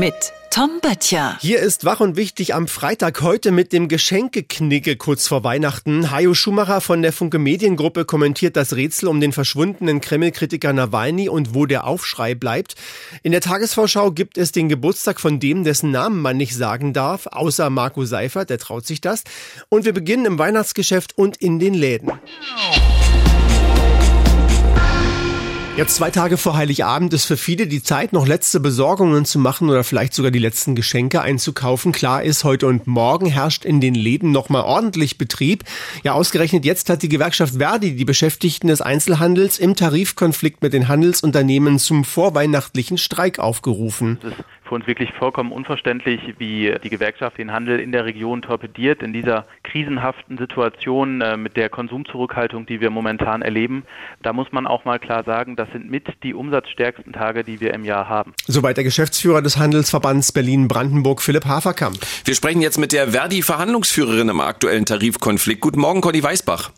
mit Tom Böttcher. Hier ist Wach und Wichtig am Freitag heute mit dem Geschenkeknicke kurz vor Weihnachten. Hajo Schumacher von der Funke Mediengruppe kommentiert das Rätsel um den verschwundenen Kreml-Kritiker Nawalny und wo der Aufschrei bleibt. In der Tagesvorschau gibt es den Geburtstag von dem, dessen Namen man nicht sagen darf, außer Marco Seifert, der traut sich das. Und wir beginnen im Weihnachtsgeschäft und in den Läden. Jetzt zwei Tage vor Heiligabend ist für viele die Zeit, noch letzte Besorgungen zu machen oder vielleicht sogar die letzten Geschenke einzukaufen. Klar ist, heute und morgen herrscht in den Läden nochmal ordentlich Betrieb. Ja, ausgerechnet jetzt hat die Gewerkschaft Verdi die Beschäftigten des Einzelhandels im Tarifkonflikt mit den Handelsunternehmen zum vorweihnachtlichen Streik aufgerufen für uns wirklich vollkommen unverständlich, wie die Gewerkschaft den Handel in der Region torpediert in dieser krisenhaften Situation äh, mit der Konsumzurückhaltung, die wir momentan erleben. Da muss man auch mal klar sagen, das sind mit die umsatzstärksten Tage, die wir im Jahr haben. Soweit der Geschäftsführer des Handelsverbands Berlin-Brandenburg, Philipp Haferkamp. Wir sprechen jetzt mit der Verdi-Verhandlungsführerin im aktuellen Tarifkonflikt. Guten Morgen, Conny Weißbach.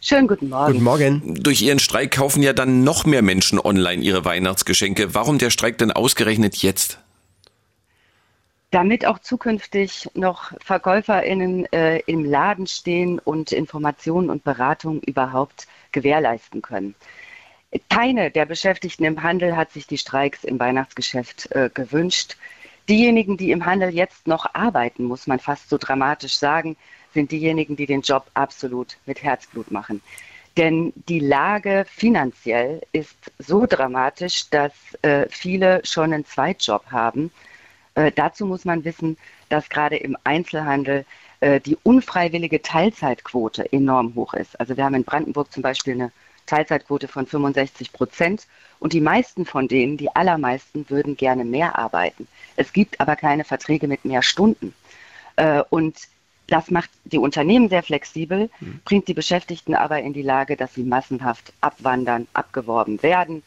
Schönen guten Morgen. Guten Morgen. Durch Ihren Streik kaufen ja dann noch mehr Menschen online ihre Weihnachtsgeschenke. Warum der Streik denn ausgerechnet jetzt? damit auch zukünftig noch VerkäuferInnen äh, im Laden stehen und Informationen und Beratung überhaupt gewährleisten können. Keine der Beschäftigten im Handel hat sich die Streiks im Weihnachtsgeschäft äh, gewünscht. Diejenigen, die im Handel jetzt noch arbeiten, muss man fast so dramatisch sagen, sind diejenigen, die den Job absolut mit Herzblut machen. Denn die Lage finanziell ist so dramatisch, dass äh, viele schon einen Zweitjob haben äh, dazu muss man wissen, dass gerade im Einzelhandel äh, die unfreiwillige Teilzeitquote enorm hoch ist. Also wir haben in Brandenburg zum Beispiel eine Teilzeitquote von 65 Prozent und die meisten von denen, die allermeisten, würden gerne mehr arbeiten. Es gibt aber keine Verträge mit mehr Stunden. Äh, und das macht die Unternehmen sehr flexibel, mhm. bringt die Beschäftigten aber in die Lage, dass sie massenhaft abwandern, abgeworben werden.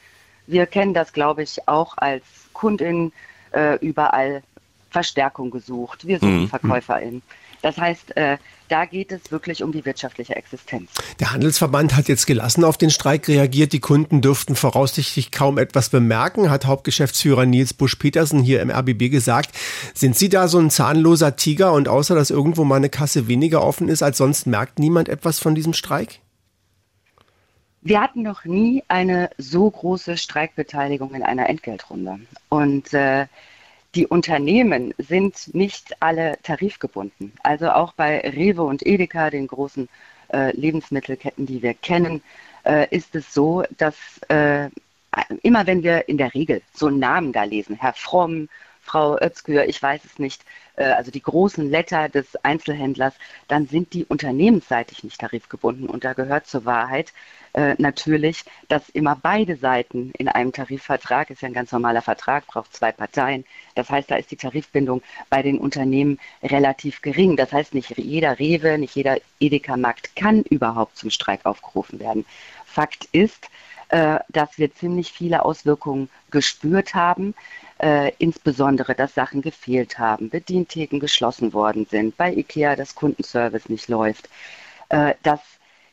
Wir kennen das, glaube ich, auch als Kundin äh, überall Verstärkung gesucht. Wir suchen mhm. VerkäuferInnen. Das heißt, äh, da geht es wirklich um die wirtschaftliche Existenz. Der Handelsverband hat jetzt gelassen auf den Streik reagiert. Die Kunden dürften voraussichtlich kaum etwas bemerken, hat Hauptgeschäftsführer Nils Busch-Petersen hier im RBB gesagt. Sind Sie da so ein zahnloser Tiger und außer dass irgendwo mal eine Kasse weniger offen ist als sonst, merkt niemand etwas von diesem Streik? Wir hatten noch nie eine so große Streikbeteiligung in einer Entgeltrunde. Und äh, die Unternehmen sind nicht alle tarifgebunden. Also auch bei Rewe und Edeka, den großen äh, Lebensmittelketten, die wir kennen, äh, ist es so, dass äh, immer wenn wir in der Regel so einen Namen da lesen, Herr Fromm, Frau Özgür, ich weiß es nicht, äh, also die großen Letter des Einzelhändlers, dann sind die unternehmensseitig nicht tarifgebunden. Und da gehört zur Wahrheit äh, natürlich, dass immer beide Seiten in einem Tarifvertrag, ist ja ein ganz normaler Vertrag, braucht zwei Parteien. Das heißt, da ist die Tarifbindung bei den Unternehmen relativ gering. Das heißt, nicht jeder Rewe, nicht jeder Edeka-Markt kann überhaupt zum Streik aufgerufen werden. Fakt ist, äh, dass wir ziemlich viele Auswirkungen gespürt haben äh, insbesondere, dass Sachen gefehlt haben, Bedientheken geschlossen worden sind, bei IKEA das Kundenservice nicht läuft, äh, dass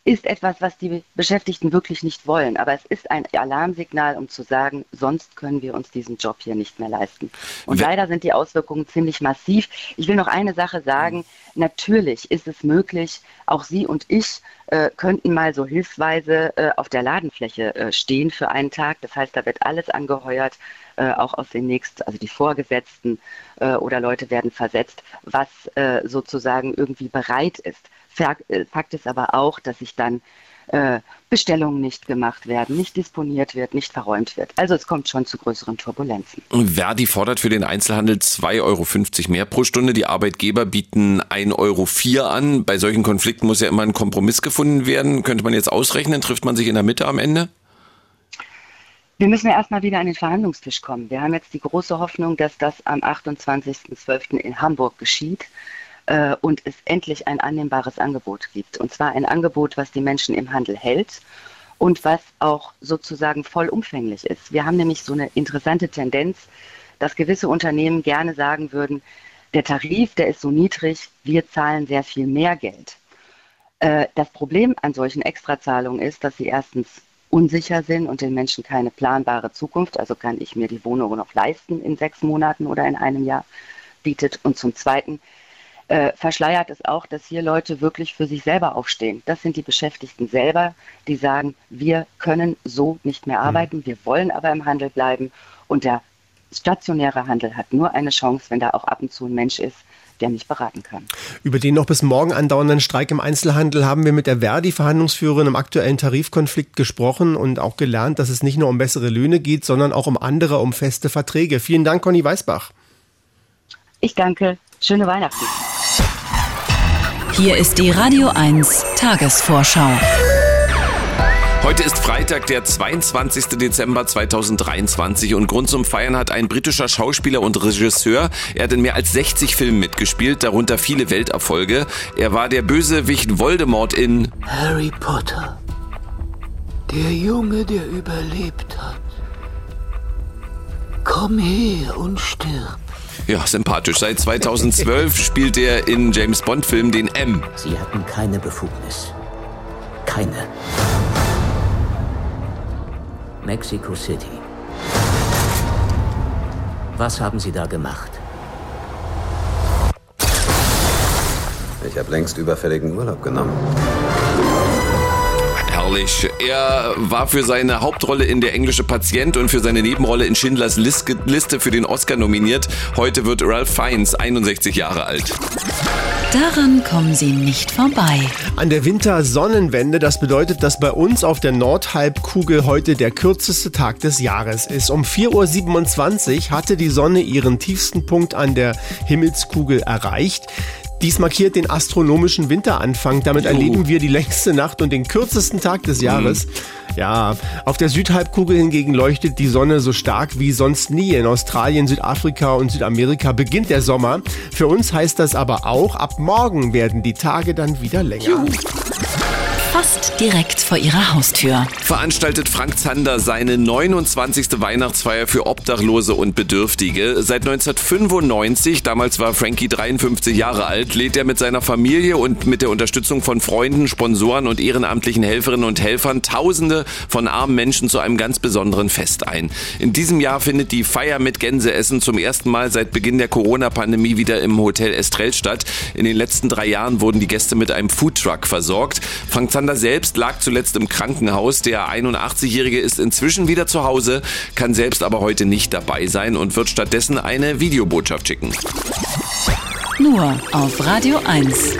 ist etwas, was die Beschäftigten wirklich nicht wollen. Aber es ist ein Alarmsignal, um zu sagen, sonst können wir uns diesen Job hier nicht mehr leisten. Und Wenn leider sind die Auswirkungen ziemlich massiv. Ich will noch eine Sache sagen. Natürlich ist es möglich, auch Sie und ich äh, könnten mal so hilfsweise äh, auf der Ladenfläche äh, stehen für einen Tag. Das heißt, da wird alles angeheuert, äh, auch aus den nächsten, also die Vorgesetzten äh, oder Leute werden versetzt, was äh, sozusagen irgendwie bereit ist. Fakt ist aber auch, dass sich dann äh, Bestellungen nicht gemacht werden, nicht disponiert wird, nicht verräumt wird. Also es kommt schon zu größeren Turbulenzen. Verdi fordert für den Einzelhandel 2,50 Euro mehr pro Stunde. Die Arbeitgeber bieten 1,04 Euro an. Bei solchen Konflikten muss ja immer ein Kompromiss gefunden werden. Könnte man jetzt ausrechnen? Trifft man sich in der Mitte am Ende? Wir müssen ja erstmal wieder an den Verhandlungstisch kommen. Wir haben jetzt die große Hoffnung, dass das am 28.12. in Hamburg geschieht äh, und es endlich ein annehmbares Angebot gibt. Und zwar ein Angebot, was die Menschen im Handel hält und was auch sozusagen vollumfänglich ist. Wir haben nämlich so eine interessante Tendenz, dass gewisse Unternehmen gerne sagen würden, der Tarif, der ist so niedrig, wir zahlen sehr viel mehr Geld. Äh, das Problem an solchen Extrazahlungen ist, dass sie erstens unsicher sind und den Menschen keine planbare Zukunft, also kann ich mir die Wohnung noch leisten in sechs Monaten oder in einem Jahr, bietet. Und zum Zweiten äh, verschleiert es auch, dass hier Leute wirklich für sich selber aufstehen. Das sind die Beschäftigten selber, die sagen, wir können so nicht mehr mhm. arbeiten, wir wollen aber im Handel bleiben. Und der stationäre Handel hat nur eine Chance, wenn da auch ab und zu ein Mensch ist, der mich beraten kann. Über den noch bis morgen andauernden Streik im Einzelhandel haben wir mit der Verdi-Verhandlungsführerin im aktuellen Tarifkonflikt gesprochen und auch gelernt, dass es nicht nur um bessere Löhne geht, sondern auch um andere, um feste Verträge. Vielen Dank, Conny Weißbach. Ich danke. Schöne Weihnachten. Hier ist die Radio 1 Tagesvorschau. Heute ist Freitag, der 22. Dezember 2023 und Grund zum Feiern hat ein britischer Schauspieler und Regisseur. Er hat in mehr als 60 Filmen mitgespielt, darunter viele Welterfolge. Er war der Bösewicht Voldemort in Harry Potter. Der Junge, der überlebt hat. Komm her und stirb. Ja, sympathisch. Seit 2012 spielt er in James Bond-Filmen den M. Sie hatten keine Befugnis. Keine. Mexico City. Was haben Sie da gemacht? Ich habe längst überfälligen Urlaub genommen herrlich. Er war für seine Hauptrolle in Der englische Patient und für seine Nebenrolle in Schindlers Liste für den Oscar nominiert. Heute wird Ralph Fiennes 61 Jahre alt. Daran kommen Sie nicht vorbei. An der Wintersonnenwende, das bedeutet, dass bei uns auf der Nordhalbkugel heute der kürzeste Tag des Jahres ist. Um 4.27 Uhr hatte die Sonne ihren tiefsten Punkt an der Himmelskugel erreicht. Dies markiert den astronomischen Winteranfang. Damit Juhu. erleben wir die längste Nacht und den kürzesten Tag des Jahres. Mhm. Ja, auf der Südhalbkugel hingegen leuchtet die Sonne so stark wie sonst nie. In Australien, Südafrika und Südamerika beginnt der Sommer. Für uns heißt das aber auch, ab morgen werden die Tage dann wieder länger. Juhu fast direkt vor ihrer Haustür. Veranstaltet Frank Zander seine 29. Weihnachtsfeier für Obdachlose und Bedürftige. Seit 1995, damals war Frankie 53 Jahre alt, lädt er mit seiner Familie und mit der Unterstützung von Freunden, Sponsoren und ehrenamtlichen Helferinnen und Helfern Tausende von armen Menschen zu einem ganz besonderen Fest ein. In diesem Jahr findet die Feier mit Gänseessen zum ersten Mal seit Beginn der Corona-Pandemie wieder im Hotel Estrell statt. In den letzten drei Jahren wurden die Gäste mit einem Foodtruck versorgt. Frank Zander selbst lag zuletzt im Krankenhaus. Der 81-Jährige ist inzwischen wieder zu Hause, kann selbst aber heute nicht dabei sein und wird stattdessen eine Videobotschaft schicken. Nur auf Radio 1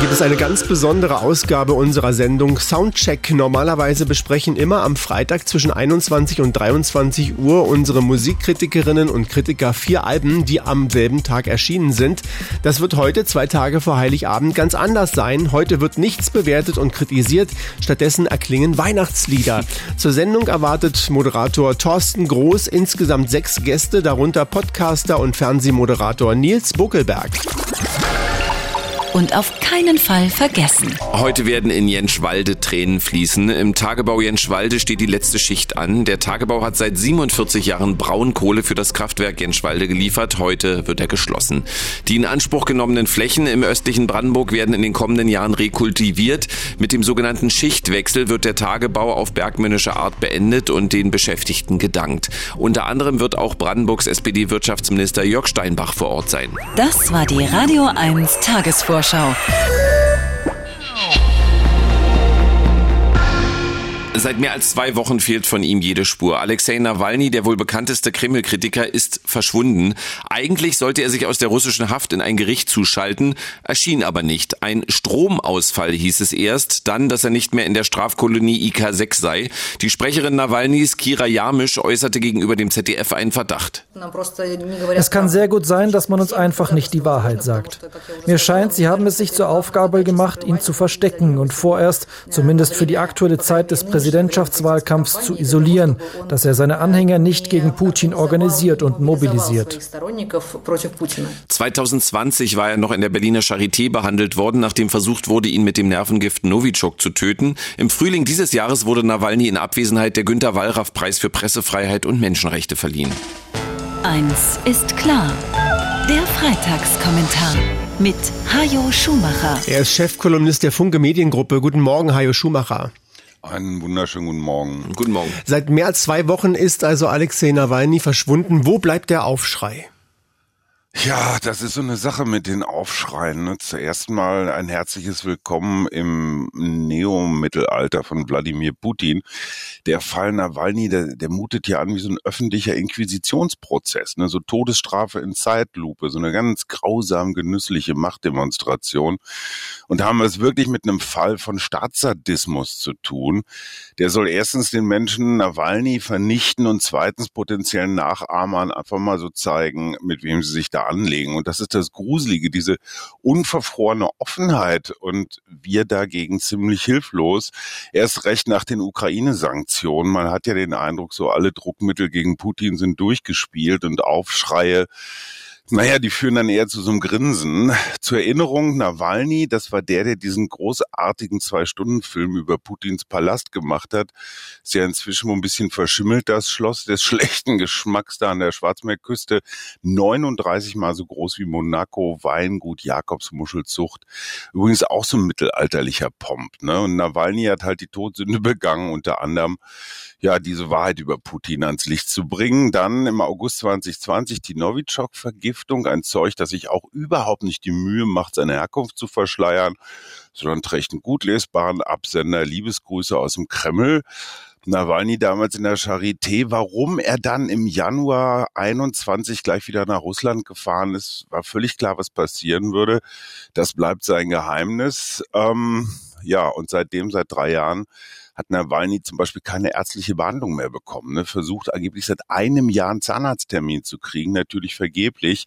gibt es eine ganz besondere Ausgabe unserer Sendung Soundcheck. Normalerweise besprechen immer am Freitag zwischen 21 und 23 Uhr unsere Musikkritikerinnen und Kritiker vier Alben, die am selben Tag erschienen sind. Das wird heute, zwei Tage vor Heiligabend, ganz anders sein. Heute wird nichts bewertet und kritisiert. Stattdessen erklingen Weihnachtslieder. Zur Sendung erwartet Moderator Thorsten Groß insgesamt sechs Gäste, darunter Podcaster und Fernsehmoderator Nils Buckelberg und auf keinen Fall vergessen. Heute werden in Jenschwalde Tränen fließen. Im Tagebau Jenschwalde steht die letzte Schicht an. Der Tagebau hat seit 47 Jahren Braunkohle für das Kraftwerk Jenschwalde geliefert. Heute wird er geschlossen. Die in Anspruch genommenen Flächen im östlichen Brandenburg werden in den kommenden Jahren rekultiviert. Mit dem sogenannten Schichtwechsel wird der Tagebau auf bergmännische Art beendet und den Beschäftigten gedankt. Unter anderem wird auch Brandenburgs SPD-Wirtschaftsminister Jörg Steinbach vor Ort sein. Das war die Radio 1 Tagesvorstellung. Warschau. Seit mehr als zwei Wochen fehlt von ihm jede Spur. Alexei Nawalny, der wohl bekannteste Kreml-Kritiker, ist verschwunden. Eigentlich sollte er sich aus der russischen Haft in ein Gericht zuschalten, erschien aber nicht. Ein Stromausfall hieß es erst, dann, dass er nicht mehr in der Strafkolonie IK6 sei. Die Sprecherin Nawalnys, Kira Jamisch, äußerte gegenüber dem ZDF einen Verdacht. Es kann sehr gut sein, dass man uns einfach nicht die Wahrheit sagt. Mir scheint, sie haben es sich zur Aufgabe gemacht, ihn zu verstecken und vorerst, zumindest für die aktuelle Zeit des Präsidenten, Präsidentschaftswahlkampfs zu isolieren, dass er seine Anhänger nicht gegen Putin organisiert und mobilisiert. 2020 war er noch in der Berliner Charité behandelt worden, nachdem versucht wurde, ihn mit dem Nervengift Novichok zu töten. Im Frühling dieses Jahres wurde Nawalny in Abwesenheit der Günter Wallraff Preis für Pressefreiheit und Menschenrechte verliehen. Eins ist klar. Der Freitagskommentar mit Hajo Schumacher. Er ist Chefkolumnist der Funke Mediengruppe. Guten Morgen, Hajo Schumacher. Einen wunderschönen guten Morgen. Guten Morgen. Seit mehr als zwei Wochen ist also Alexei Nawalny verschwunden. Wo bleibt der Aufschrei? Ja, das ist so eine Sache mit den Aufschreien. Ne? Zuerst mal ein herzliches Willkommen im Neomittelalter von Wladimir Putin. Der Fall Nawalny, der, der mutet ja an wie so ein öffentlicher Inquisitionsprozess, ne? so Todesstrafe in Zeitlupe, so eine ganz grausam genüssliche Machtdemonstration. Und da haben wir es wirklich mit einem Fall von Staatssadismus zu tun. Der soll erstens den Menschen Nawalny vernichten und zweitens potenziellen Nachahmern einfach mal so zeigen, mit wem sie sich da anlegen. Und das ist das Gruselige, diese unverfrorene Offenheit und wir dagegen ziemlich hilflos. Erst recht nach den Ukraine-Sanktionen. Man hat ja den Eindruck, so alle Druckmittel gegen Putin sind durchgespielt und Aufschreie naja, die führen dann eher zu so einem Grinsen. Zur Erinnerung, Nawalny, das war der, der diesen großartigen Zwei-Stunden-Film über Putins Palast gemacht hat. Ist ja inzwischen ein bisschen verschimmelt, das Schloss des schlechten Geschmacks da an der Schwarzmeerküste. 39 mal so groß wie Monaco, Weingut, Jakobsmuschelzucht. Übrigens auch so ein mittelalterlicher Pomp. Ne? Und Nawalny hat halt die Todsünde begangen, unter anderem ja diese Wahrheit über Putin ans Licht zu bringen. Dann im August 2020 die Novichok-Vergiftung, ein Zeug, das sich auch überhaupt nicht die Mühe macht, seine Herkunft zu verschleiern, sondern trägt einen gut lesbaren Absender. Liebesgrüße aus dem Kreml. Nawalny damals in der Charité. Warum er dann im Januar 21 gleich wieder nach Russland gefahren ist, war völlig klar, was passieren würde. Das bleibt sein Geheimnis. Ähm, ja, und seitdem, seit drei Jahren, hat Nawalny zum Beispiel keine ärztliche Behandlung mehr bekommen. Ne? Versucht angeblich seit einem Jahr einen Zahnarzttermin zu kriegen, natürlich vergeblich.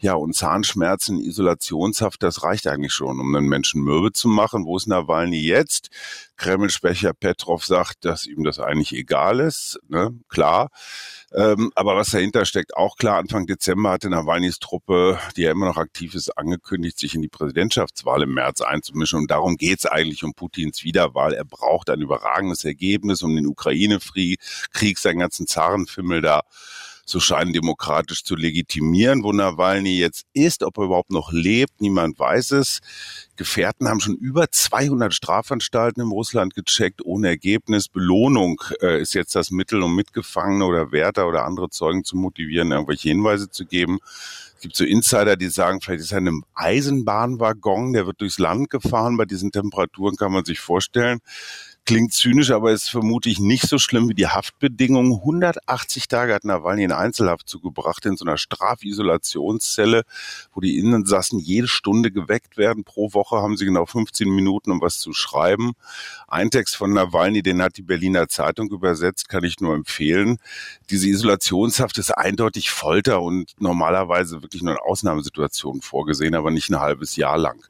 Ja, und Zahnschmerzen, Isolationshaft, das reicht eigentlich schon, um einen Menschen mürbe zu machen. Wo ist Nawalny jetzt? Kreml-Sprecher Petrov sagt, dass ihm das eigentlich egal ist. Ne? Klar. Ähm, aber was dahinter steckt, auch klar, Anfang Dezember hatte Nawalnys Truppe, die ja immer noch aktiv ist, angekündigt, sich in die Präsidentschaftswahl im März einzumischen. Und darum geht es eigentlich um Putins Wiederwahl. Er braucht ein überragendes Ergebnis, um den Ukraine-Krieg, seinen ganzen Zarenfimmel da so scheinen demokratisch zu legitimieren, wo Nawalny jetzt ist, ob er überhaupt noch lebt, niemand weiß es. Gefährten haben schon über 200 Strafanstalten in Russland gecheckt, ohne Ergebnis. Belohnung äh, ist jetzt das Mittel, um Mitgefangene oder Wärter oder andere Zeugen zu motivieren, irgendwelche Hinweise zu geben. Es gibt so Insider, die sagen, vielleicht ist er in einem Eisenbahnwaggon, der wird durchs Land gefahren. Bei diesen Temperaturen kann man sich vorstellen. Klingt zynisch, aber ist vermutlich nicht so schlimm wie die Haftbedingungen. 180 Tage hat Nawalny in Einzelhaft zugebracht in so einer Strafisolationszelle, wo die Insassen jede Stunde geweckt werden. Pro Woche haben sie genau 15 Minuten, um was zu schreiben. Ein Text von Nawalny, den hat die Berliner Zeitung übersetzt, kann ich nur empfehlen. Diese Isolationshaft ist eindeutig Folter und normalerweise wirklich nur in Ausnahmesituationen vorgesehen, aber nicht ein halbes Jahr lang.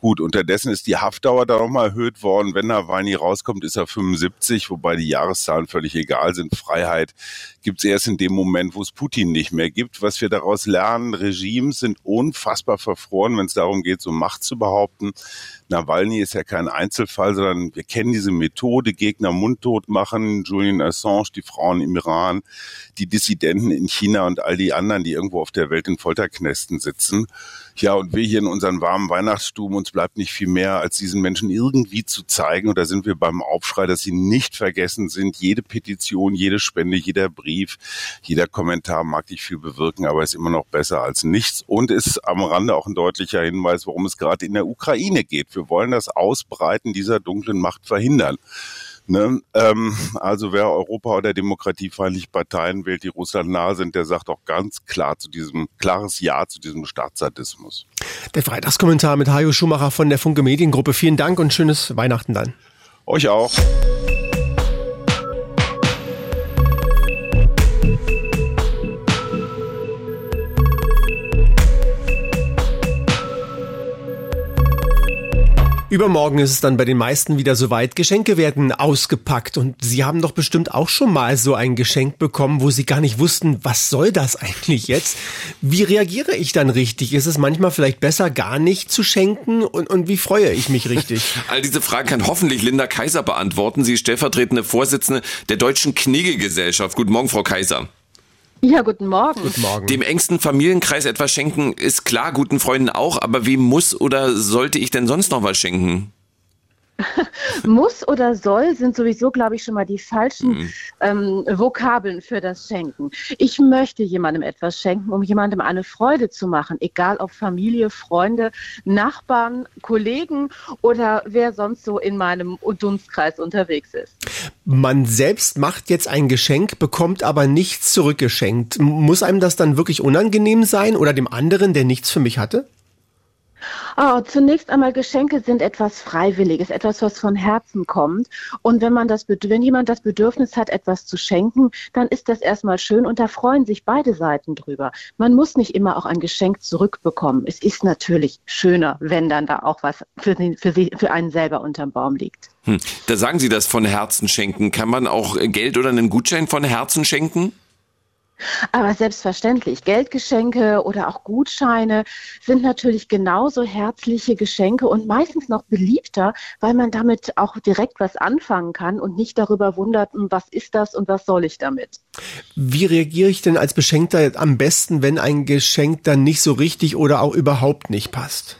Gut, unterdessen ist die Haftdauer da nochmal erhöht worden. Wenn Nawalny rauskommt, rauskommt, ist er 75, wobei die Jahreszahlen völlig egal sind. Freiheit gibt es erst in dem Moment, wo es Putin nicht mehr gibt. Was wir daraus lernen, Regimes sind unfassbar verfroren, wenn es darum geht, so Macht zu behaupten. Nawalny ist ja kein Einzelfall, sondern wir kennen diese Methode, Gegner mundtot machen, Julian Assange, die Frauen im Iran, die Dissidenten in China und all die anderen, die irgendwo auf der Welt in Folterknästen sitzen. Ja, und wir hier in unseren warmen Weihnachtsstuben, uns bleibt nicht viel mehr, als diesen Menschen irgendwie zu zeigen. Und da sind wir beim Aufschrei, dass sie nicht vergessen sind. Jede Petition, jede Spende, jeder Brief, jeder Kommentar mag nicht viel bewirken, aber ist immer noch besser als nichts. Und ist am Rande auch ein deutlicher Hinweis, worum es gerade in der Ukraine geht. Wir wollen das Ausbreiten dieser dunklen Macht verhindern. Ne? Ähm, also wer Europa- oder demokratiefeindliche Parteien wählt, die Russland nahe sind, der sagt auch ganz klar zu diesem, klares Ja zu diesem Staatssadismus. Der Freitagskommentar mit Hajo Schumacher von der Funke Mediengruppe. Vielen Dank und schönes Weihnachten dann. Euch auch. Übermorgen ist es dann bei den meisten wieder soweit. Geschenke werden ausgepackt und Sie haben doch bestimmt auch schon mal so ein Geschenk bekommen, wo Sie gar nicht wussten, was soll das eigentlich jetzt? Wie reagiere ich dann richtig? Ist es manchmal vielleicht besser, gar nicht zu schenken? Und, und wie freue ich mich richtig? All diese Fragen kann hoffentlich Linda Kaiser beantworten. Sie ist stellvertretende Vorsitzende der Deutschen Knigge-Gesellschaft. Guten Morgen, Frau Kaiser. Ja, guten Morgen. Guten Morgen. Dem engsten Familienkreis etwas schenken ist klar, guten Freunden auch, aber wem muss oder sollte ich denn sonst noch was schenken? Muss oder soll sind sowieso, glaube ich, schon mal die falschen mhm. ähm, Vokabeln für das Schenken. Ich möchte jemandem etwas schenken, um jemandem eine Freude zu machen, egal ob Familie, Freunde, Nachbarn, Kollegen oder wer sonst so in meinem Dunstkreis unterwegs ist. Man selbst macht jetzt ein Geschenk, bekommt aber nichts zurückgeschenkt. Muss einem das dann wirklich unangenehm sein oder dem anderen, der nichts für mich hatte? Oh, zunächst einmal Geschenke sind etwas Freiwilliges, etwas, was von Herzen kommt. Und wenn man das, wenn jemand das Bedürfnis hat, etwas zu schenken, dann ist das erstmal schön und da freuen sich beide Seiten drüber. Man muss nicht immer auch ein Geschenk zurückbekommen. Es ist natürlich schöner, wenn dann da auch was für, für, sie, für einen selber unterm Baum liegt. Hm. Da sagen Sie das von Herzen schenken. Kann man auch Geld oder einen Gutschein von Herzen schenken? Aber selbstverständlich, Geldgeschenke oder auch Gutscheine sind natürlich genauso herzliche Geschenke und meistens noch beliebter, weil man damit auch direkt was anfangen kann und nicht darüber wundert, hm, was ist das und was soll ich damit. Wie reagiere ich denn als Beschenkter am besten, wenn ein Geschenk dann nicht so richtig oder auch überhaupt nicht passt?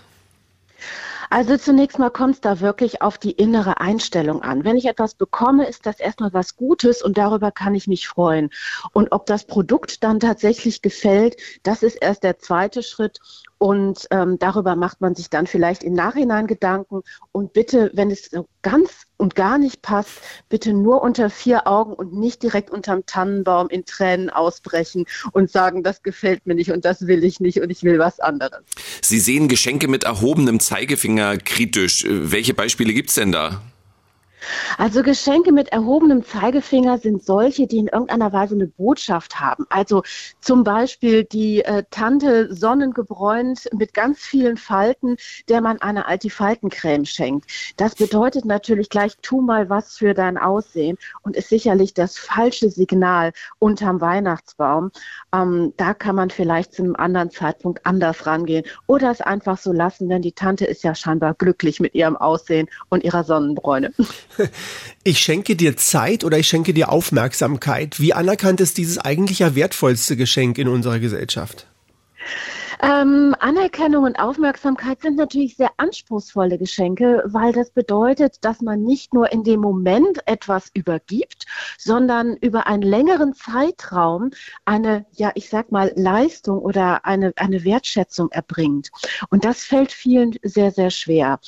Also zunächst mal kommt es da wirklich auf die innere Einstellung an. Wenn ich etwas bekomme, ist das erstmal was Gutes und darüber kann ich mich freuen. Und ob das Produkt dann tatsächlich gefällt, das ist erst der zweite Schritt. Und ähm, darüber macht man sich dann vielleicht im Nachhinein Gedanken. Und bitte, wenn es so ganz und gar nicht passt, bitte nur unter vier Augen und nicht direkt unterm Tannenbaum in Tränen ausbrechen und sagen, das gefällt mir nicht und das will ich nicht und ich will was anderes. Sie sehen Geschenke mit erhobenem Zeigefinger kritisch. Welche Beispiele gibt es denn da? Also Geschenke mit erhobenem Zeigefinger sind solche, die in irgendeiner Weise eine Botschaft haben. Also zum Beispiel die äh, Tante sonnengebräunt mit ganz vielen Falten, der man eine Antifaltencreme schenkt. Das bedeutet natürlich gleich, tu mal was für dein Aussehen und ist sicherlich das falsche Signal unterm Weihnachtsbaum. Ähm, da kann man vielleicht zu einem anderen Zeitpunkt anders rangehen oder es einfach so lassen, denn die Tante ist ja scheinbar glücklich mit ihrem Aussehen und ihrer Sonnenbräune. Ich schenke dir Zeit oder ich schenke dir Aufmerksamkeit. Wie anerkannt ist dieses eigentlich ja wertvollste Geschenk in unserer Gesellschaft? Ähm, Anerkennung und Aufmerksamkeit sind natürlich sehr anspruchsvolle Geschenke, weil das bedeutet, dass man nicht nur in dem Moment etwas übergibt, sondern über einen längeren Zeitraum eine, ja, ich sag mal, Leistung oder eine, eine Wertschätzung erbringt. Und das fällt vielen sehr, sehr schwer.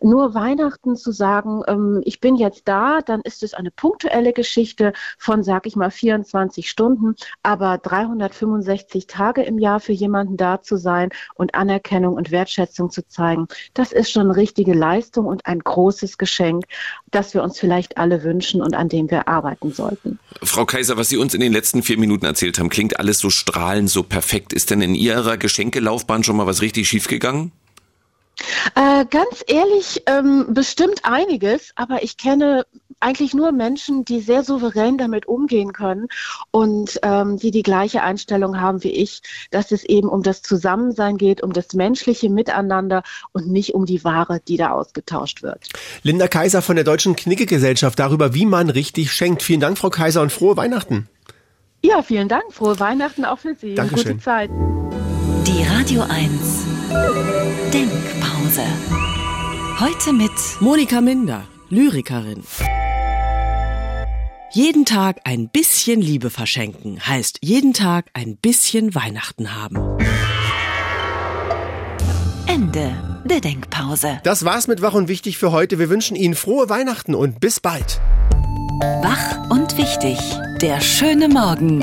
Nur Weihnachten zu sagen, ähm, ich bin jetzt da, dann ist es eine punktuelle Geschichte von, sag ich mal, 24 Stunden, aber 365 Tage im Jahr für jemanden da zu sein und Anerkennung und Wertschätzung zu zeigen, das ist schon eine richtige Leistung und ein großes Geschenk, das wir uns vielleicht alle wünschen und an dem wir arbeiten sollten. Frau Kaiser, was Sie uns in den letzten vier Minuten erzählt haben, klingt alles so strahlend, so perfekt. Ist denn in Ihrer Geschenkelaufbahn schon mal was richtig schiefgegangen? Äh, ganz ehrlich, ähm, bestimmt einiges, aber ich kenne eigentlich nur Menschen, die sehr souverän damit umgehen können und ähm, die die gleiche Einstellung haben wie ich, dass es eben um das Zusammensein geht, um das menschliche Miteinander und nicht um die Ware, die da ausgetauscht wird. Linda Kaiser von der Deutschen Knicke-Gesellschaft darüber, wie man richtig schenkt. Vielen Dank, Frau Kaiser, und frohe Weihnachten. Ja, vielen Dank. Frohe Weihnachten auch für Sie. Dankeschön. Gute Zeit. Die Radio 1 Denkpause. Heute mit Monika Minder, Lyrikerin. Jeden Tag ein bisschen Liebe verschenken heißt jeden Tag ein bisschen Weihnachten haben. Ende der Denkpause. Das war's mit Wach und Wichtig für heute. Wir wünschen Ihnen frohe Weihnachten und bis bald. Wach und Wichtig. Der schöne Morgen.